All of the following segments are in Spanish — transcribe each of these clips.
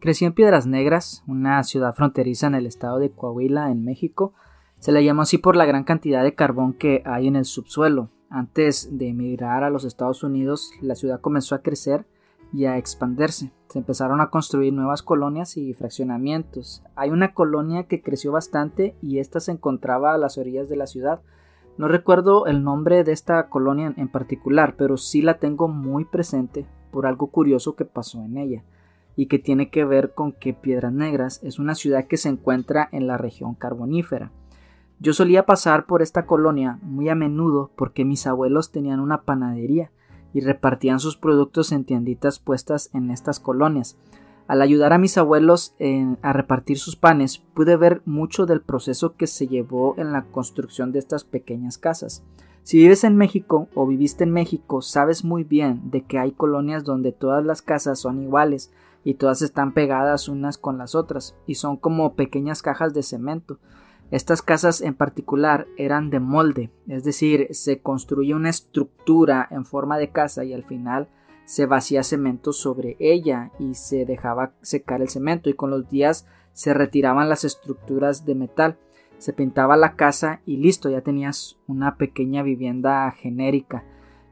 Crecí en Piedras Negras, una ciudad fronteriza en el estado de Coahuila, en México. Se le llamó así por la gran cantidad de carbón que hay en el subsuelo. Antes de emigrar a los Estados Unidos, la ciudad comenzó a crecer y a expandirse. Se empezaron a construir nuevas colonias y fraccionamientos. Hay una colonia que creció bastante y esta se encontraba a las orillas de la ciudad. No recuerdo el nombre de esta colonia en particular, pero sí la tengo muy presente por algo curioso que pasó en ella y que tiene que ver con que Piedras Negras es una ciudad que se encuentra en la región carbonífera. Yo solía pasar por esta colonia muy a menudo porque mis abuelos tenían una panadería y repartían sus productos en tienditas puestas en estas colonias. Al ayudar a mis abuelos a repartir sus panes, pude ver mucho del proceso que se llevó en la construcción de estas pequeñas casas. Si vives en México o viviste en México, sabes muy bien de que hay colonias donde todas las casas son iguales, y todas están pegadas unas con las otras y son como pequeñas cajas de cemento. Estas casas en particular eran de molde, es decir, se construye una estructura en forma de casa y al final se vacía cemento sobre ella y se dejaba secar el cemento y con los días se retiraban las estructuras de metal, se pintaba la casa y listo, ya tenías una pequeña vivienda genérica.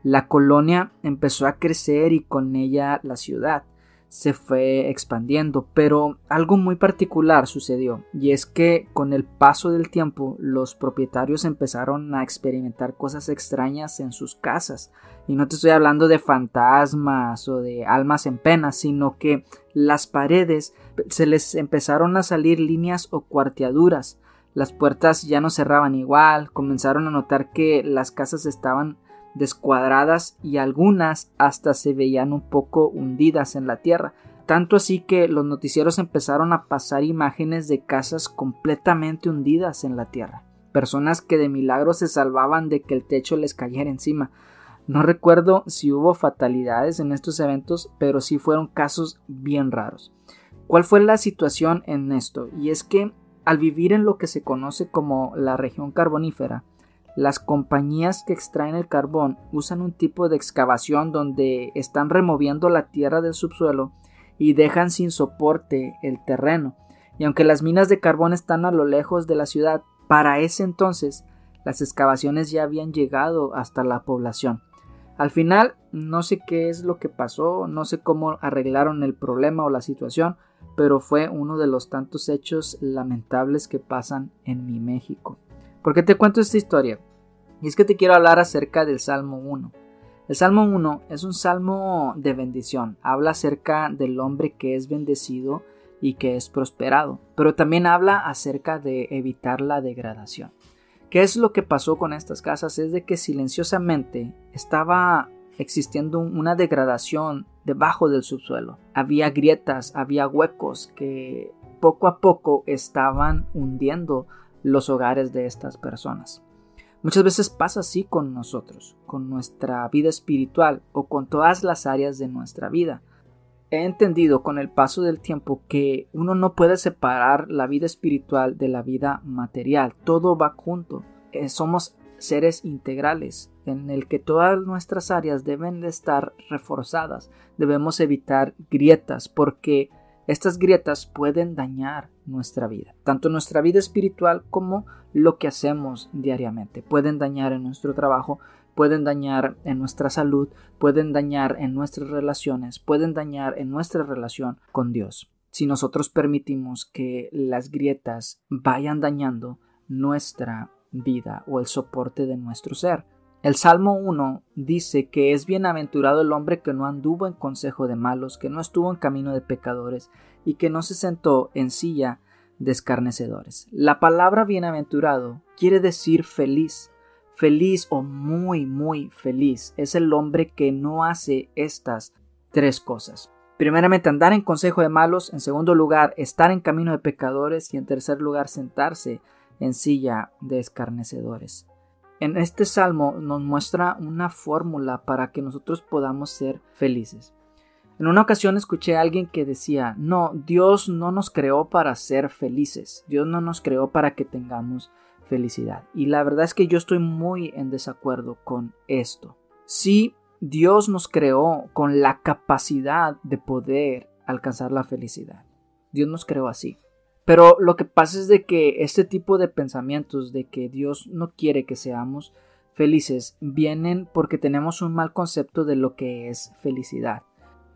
La colonia empezó a crecer y con ella la ciudad se fue expandiendo, pero algo muy particular sucedió, y es que con el paso del tiempo los propietarios empezaron a experimentar cosas extrañas en sus casas, y no te estoy hablando de fantasmas o de almas en pena, sino que las paredes se les empezaron a salir líneas o cuarteaduras, las puertas ya no cerraban igual, comenzaron a notar que las casas estaban descuadradas y algunas hasta se veían un poco hundidas en la tierra. Tanto así que los noticieros empezaron a pasar imágenes de casas completamente hundidas en la tierra. Personas que de milagro se salvaban de que el techo les cayera encima. No recuerdo si hubo fatalidades en estos eventos, pero sí fueron casos bien raros. ¿Cuál fue la situación en esto? Y es que al vivir en lo que se conoce como la región carbonífera, las compañías que extraen el carbón usan un tipo de excavación donde están removiendo la tierra del subsuelo y dejan sin soporte el terreno. Y aunque las minas de carbón están a lo lejos de la ciudad, para ese entonces las excavaciones ya habían llegado hasta la población. Al final, no sé qué es lo que pasó, no sé cómo arreglaron el problema o la situación, pero fue uno de los tantos hechos lamentables que pasan en mi México. ¿Por qué te cuento esta historia? Y es que te quiero hablar acerca del Salmo 1. El Salmo 1 es un salmo de bendición. Habla acerca del hombre que es bendecido y que es prosperado. Pero también habla acerca de evitar la degradación. ¿Qué es lo que pasó con estas casas? Es de que silenciosamente estaba existiendo una degradación debajo del subsuelo. Había grietas, había huecos que poco a poco estaban hundiendo los hogares de estas personas. Muchas veces pasa así con nosotros, con nuestra vida espiritual o con todas las áreas de nuestra vida. He entendido con el paso del tiempo que uno no puede separar la vida espiritual de la vida material, todo va junto. Eh, somos seres integrales en el que todas nuestras áreas deben de estar reforzadas. Debemos evitar grietas porque estas grietas pueden dañar nuestra vida, tanto nuestra vida espiritual como lo que hacemos diariamente. Pueden dañar en nuestro trabajo, pueden dañar en nuestra salud, pueden dañar en nuestras relaciones, pueden dañar en nuestra relación con Dios. Si nosotros permitimos que las grietas vayan dañando nuestra vida o el soporte de nuestro ser. El Salmo 1 dice que es bienaventurado el hombre que no anduvo en consejo de malos, que no estuvo en camino de pecadores y que no se sentó en silla de escarnecedores. La palabra bienaventurado quiere decir feliz. Feliz o muy, muy feliz es el hombre que no hace estas tres cosas. Primeramente, andar en consejo de malos. En segundo lugar, estar en camino de pecadores. Y en tercer lugar, sentarse en silla de escarnecedores. En este salmo nos muestra una fórmula para que nosotros podamos ser felices. En una ocasión escuché a alguien que decía, no, Dios no nos creó para ser felices, Dios no nos creó para que tengamos felicidad. Y la verdad es que yo estoy muy en desacuerdo con esto. Sí, Dios nos creó con la capacidad de poder alcanzar la felicidad. Dios nos creó así. Pero lo que pasa es de que este tipo de pensamientos de que Dios no quiere que seamos felices vienen porque tenemos un mal concepto de lo que es felicidad.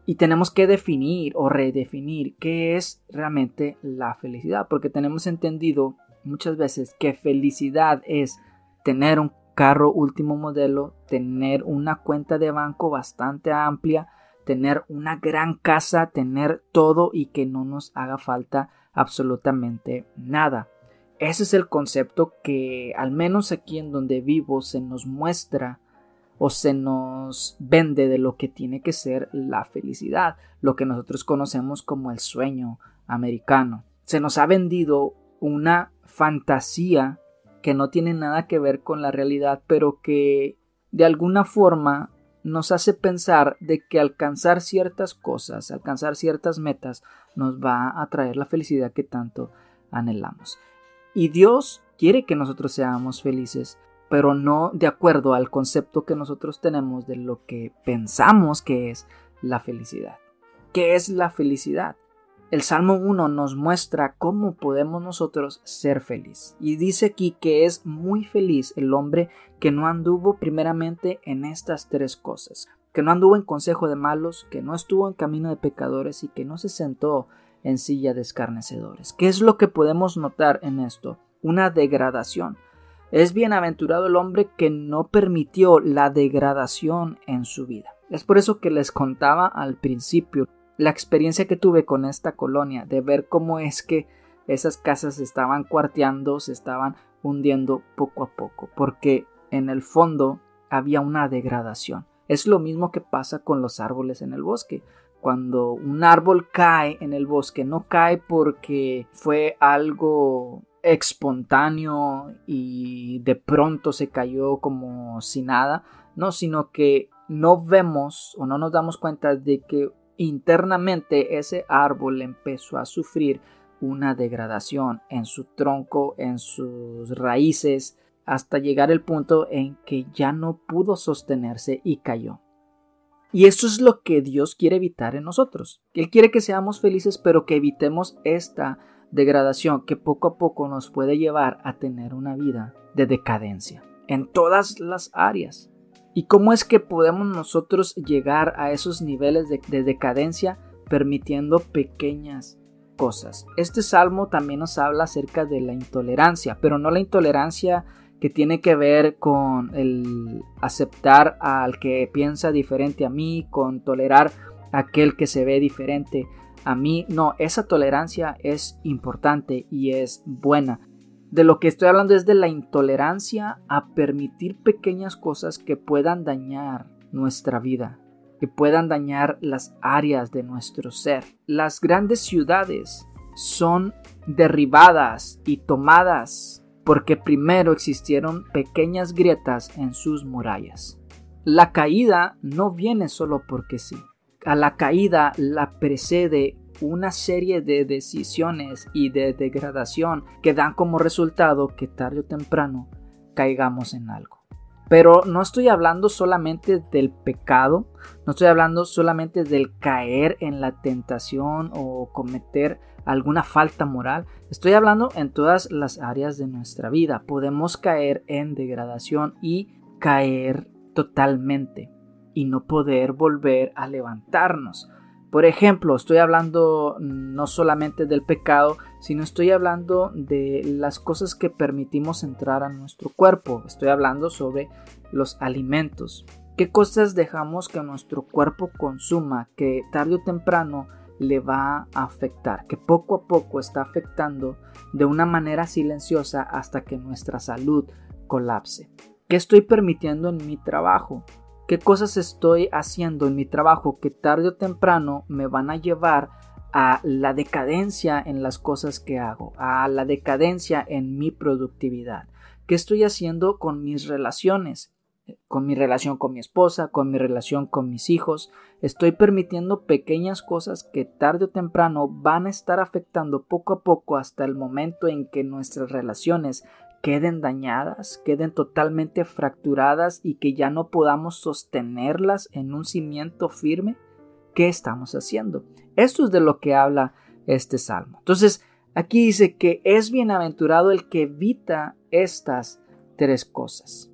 Y tenemos que definir o redefinir qué es realmente la felicidad, porque tenemos entendido muchas veces que felicidad es tener un carro último modelo, tener una cuenta de banco bastante amplia, tener una gran casa, tener todo y que no nos haga falta absolutamente nada. Ese es el concepto que al menos aquí en donde vivo se nos muestra o se nos vende de lo que tiene que ser la felicidad, lo que nosotros conocemos como el sueño americano. Se nos ha vendido una fantasía que no tiene nada que ver con la realidad, pero que de alguna forma nos hace pensar de que alcanzar ciertas cosas, alcanzar ciertas metas, nos va a traer la felicidad que tanto anhelamos. Y Dios quiere que nosotros seamos felices, pero no de acuerdo al concepto que nosotros tenemos de lo que pensamos que es la felicidad. ¿Qué es la felicidad? El Salmo 1 nos muestra cómo podemos nosotros ser felices. Y dice aquí que es muy feliz el hombre que no anduvo primeramente en estas tres cosas. Que no anduvo en consejo de malos, que no estuvo en camino de pecadores y que no se sentó en silla de escarnecedores. ¿Qué es lo que podemos notar en esto? Una degradación. Es bienaventurado el hombre que no permitió la degradación en su vida. Es por eso que les contaba al principio la experiencia que tuve con esta colonia, de ver cómo es que esas casas se estaban cuarteando, se estaban hundiendo poco a poco, porque en el fondo había una degradación. Es lo mismo que pasa con los árboles en el bosque. Cuando un árbol cae en el bosque, no cae porque fue algo espontáneo y de pronto se cayó como si nada, no, sino que no vemos o no nos damos cuenta de que internamente ese árbol empezó a sufrir una degradación en su tronco, en sus raíces, hasta llegar el punto en que ya no pudo sostenerse y cayó. Y eso es lo que Dios quiere evitar en nosotros. Él quiere que seamos felices, pero que evitemos esta degradación que poco a poco nos puede llevar a tener una vida de decadencia en todas las áreas. ¿Y cómo es que podemos nosotros llegar a esos niveles de, decadencia permitiendo pequeñas cosas? Este salmo también nos habla acerca de la intolerancia, pero no la intolerancia que tiene que ver con el aceptar al que piensa diferente a mí, con tolerar a aquel que se ve diferente a mí. No, esa tolerancia es importante y es buena. De lo que estoy hablando es de la intolerancia a permitir pequeñas cosas que puedan dañar nuestra vida, que puedan dañar las áreas de nuestro ser. Las grandes ciudades son derribadas y tomadas porque primero existieron pequeñas grietas en sus murallas. La caída no viene solo porque sí. A la caída la precede una serie de decisiones y de degradación que dan como resultado que tarde o temprano caigamos en algo. Pero no estoy hablando solamente del pecado, no estoy hablando solamente del caer en la tentación o cometer alguna falta moral, estoy hablando en todas las áreas de nuestra vida. Podemos caer en degradación y caer totalmente y no poder volver a levantarnos. Por ejemplo, estoy hablando no solamente del pecado, sino estoy hablando de las cosas que permitimos entrar a nuestro cuerpo. Estoy hablando sobre los alimentos. ¿Qué cosas dejamos que nuestro cuerpo consuma que tarde o temprano le va a afectar? Que poco a poco está afectando de una manera silenciosa hasta que nuestra salud colapse. ¿Qué estoy permitiendo en mi trabajo? Qué cosas estoy haciendo en mi trabajo que tarde o temprano me van a llevar a la decadencia en las cosas que hago, a la decadencia en mi productividad. ¿Qué estoy haciendo con mis relaciones? Con mi relación con mi esposa, con mi relación con mis hijos. Estoy permitiendo pequeñas cosas que tarde o temprano van a estar afectando poco a poco hasta el momento en que nuestras relaciones queden dañadas, queden totalmente fracturadas y que ya no podamos sostenerlas en un cimiento firme, ¿qué estamos haciendo? Esto es de lo que habla este salmo. Entonces, aquí dice que es bienaventurado el que evita estas tres cosas.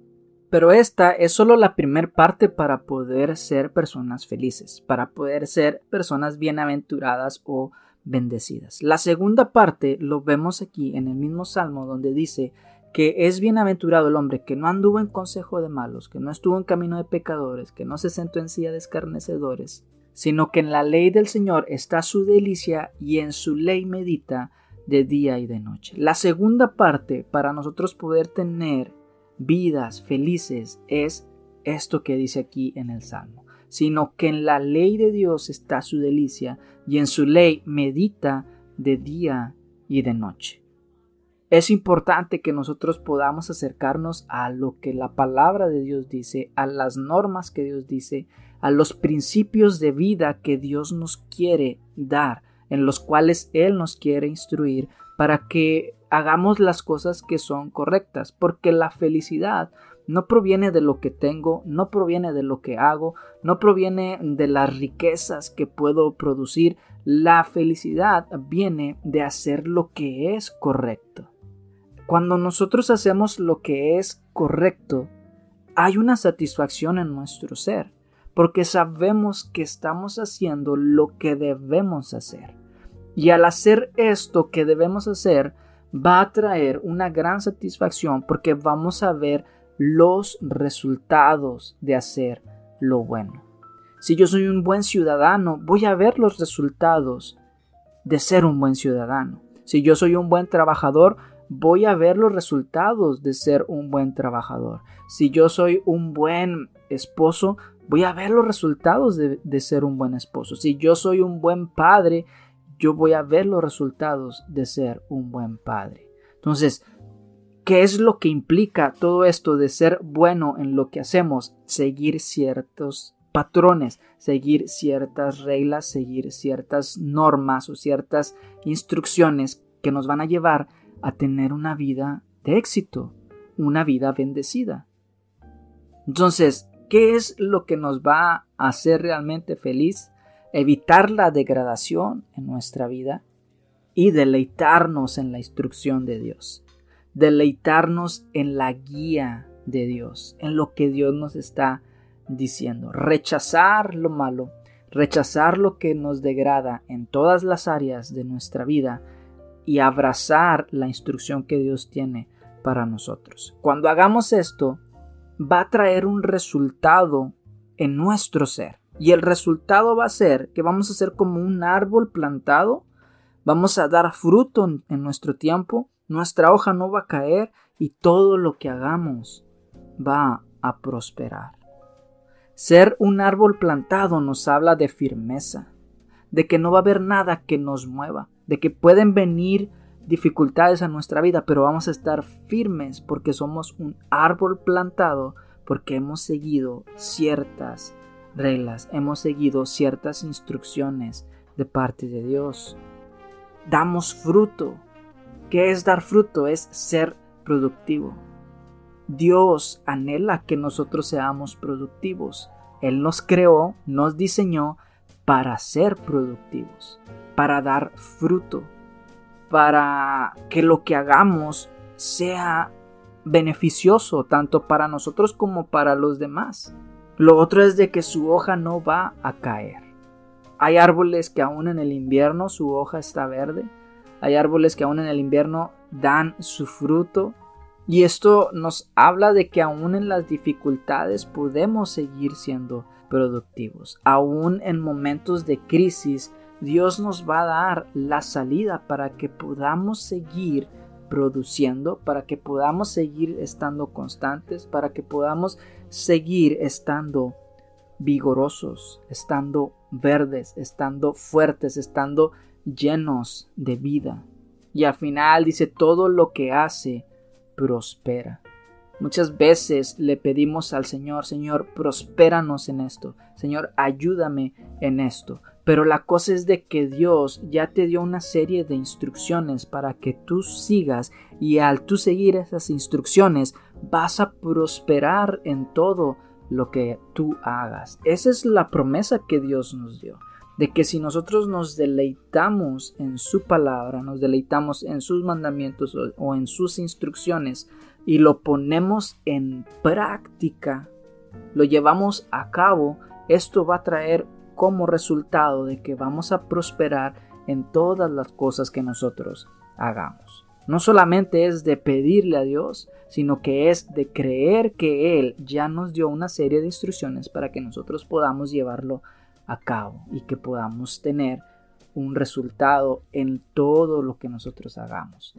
Pero esta es solo la primera parte para poder ser personas felices, para poder ser personas bienaventuradas o bendecidas. La segunda parte lo vemos aquí en el mismo salmo donde dice que es bienaventurado el hombre que no anduvo en consejo de malos, que no estuvo en camino de pecadores, que no se sentó en silla de escarnecedores, sino que en la ley del Señor está su delicia y en su ley medita de día y de noche. La segunda parte para nosotros poder tener vidas felices es esto que dice aquí en el Salmo, sino que en la ley de Dios está su delicia y en su ley medita de día y de noche. Es importante que nosotros podamos acercarnos a lo que la palabra de Dios dice, a las normas que Dios dice, a los principios de vida que Dios nos quiere dar, en los cuales Él nos quiere instruir para que hagamos las cosas que son correctas, porque la felicidad no proviene de lo que tengo, no proviene de lo que hago, no proviene de las riquezas que puedo producir, la felicidad viene de hacer lo que es correcto. Cuando nosotros hacemos lo que es correcto, hay una satisfacción en nuestro ser, porque sabemos que estamos haciendo lo que debemos hacer. Y al hacer esto que debemos hacer, va a traer una gran satisfacción porque vamos a ver los resultados de hacer lo bueno. Si yo soy un buen ciudadano, voy a ver los resultados de ser un buen ciudadano. Si yo soy un buen trabajador, voy a ver los resultados de ser un buen trabajador. Si yo soy un buen esposo, voy a ver los resultados de, ser un buen esposo. Si yo soy un buen padre, yo voy a ver los resultados de ser un buen padre. Entonces, ¿qué es lo que implica todo esto de ser bueno en lo que hacemos? Seguir ciertos patrones, seguir ciertas reglas, seguir ciertas normas o ciertas instrucciones que nos van a llevar a tener una vida de éxito, una vida bendecida. Entonces, ¿qué es lo que nos va a hacer realmente feliz? Evitar la degradación en nuestra vida y deleitarnos en la instrucción de Dios. Deleitarnos en la guía de Dios, en lo que Dios nos está diciendo. Rechazar lo malo, rechazar lo que nos degrada en todas las áreas de nuestra vida y abrazar la instrucción que Dios tiene para nosotros. Cuando hagamos esto, va a traer un resultado en nuestro ser. Y el resultado va a ser que vamos a ser como un árbol plantado, vamos a dar fruto en, nuestro tiempo, nuestra hoja no va a caer y todo lo que hagamos va a prosperar. Ser un árbol plantado nos habla de firmeza, de que no va a haber nada que nos mueva, de que pueden venir dificultades a nuestra vida, pero vamos a estar firmes porque somos un árbol plantado, porque hemos seguido ciertas reglas, hemos seguido ciertas instrucciones de parte de Dios. Damos fruto. ¿Qué es dar fruto? Es ser productivo. Dios anhela que nosotros seamos productivos. Él nos creó, nos diseñó para ser productivos para dar fruto, para que lo que hagamos sea beneficioso tanto para nosotros como para los demás. Lo otro es de que su hoja no va a caer. Hay árboles que aún en el invierno su hoja está verde. Hay árboles que aún en el invierno dan su fruto. Y esto nos habla de que aún en las dificultades podemos seguir siendo productivos. Aún en momentos de crisis Dios nos va a dar la salida para que podamos seguir produciendo, para que podamos seguir estando constantes, para que podamos seguir estando vigorosos, estando verdes, estando fuertes, estando llenos de vida. Y al final dice, todo lo que hace prospera. Muchas veces le pedimos al Señor, Señor, prospéranos en esto, Señor, ayúdame en esto. Pero la cosa es de que Dios ya te dio una serie de instrucciones para que tú sigas y al tú seguir esas instrucciones vas a prosperar en todo lo que tú hagas. Esa es la promesa que Dios nos dio. de que si nosotros nos deleitamos en su palabra, nos deleitamos en sus mandamientos o, en sus instrucciones y lo ponemos en práctica, lo llevamos a cabo, esto va a traer como resultado de que vamos a prosperar en todas las cosas que nosotros hagamos. No solamente es de pedirle a Dios, sino que es de creer que Él ya nos dio una serie de instrucciones para que nosotros podamos llevarlo a cabo y que podamos tener un resultado en todo lo que nosotros hagamos.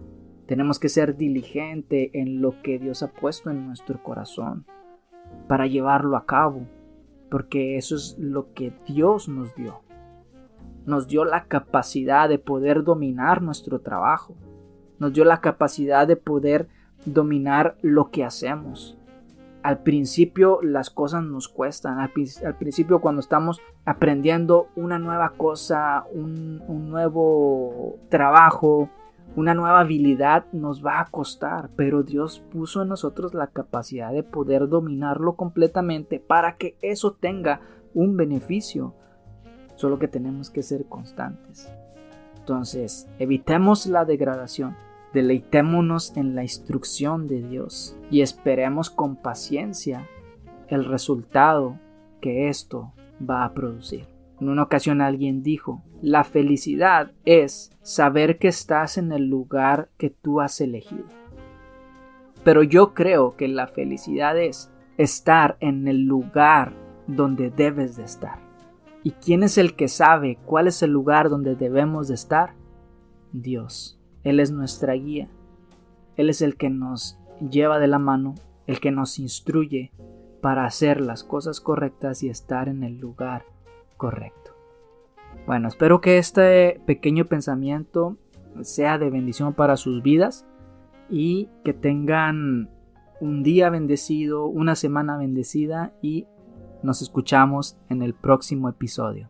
Tenemos que ser diligente en lo que Dios ha puesto en nuestro corazón para llevarlo a cabo, porque eso es lo que Dios nos dio. Nos dio la capacidad de poder dominar nuestro trabajo, nos dio la capacidad de poder dominar lo que hacemos. Al principio las cosas nos cuestan, al, principio cuando estamos aprendiendo una nueva cosa, un, nuevo trabajo, una nueva habilidad nos va a costar, pero Dios puso en nosotros la capacidad de poder dominarlo completamente para que eso tenga un beneficio. Solo que tenemos que ser constantes. Entonces, evitemos la degradación Deleitémonos en la instrucción de Dios y esperemos con paciencia el resultado que esto va a producir. En una ocasión alguien dijo, la felicidad es saber que estás en el lugar que tú has elegido. Pero yo creo que la felicidad es estar en el lugar donde debes de estar. ¿Y quién es el que sabe cuál es el lugar donde debemos de estar? Dios. Él es nuestra guía. Él es el que nos lleva de la mano, el que nos instruye para hacer las cosas correctas y estar en el lugar correcto. Bueno, espero que este pequeño pensamiento sea de bendición para sus vidas y que tengan un día bendecido, una semana bendecida y nos escuchamos en el próximo episodio.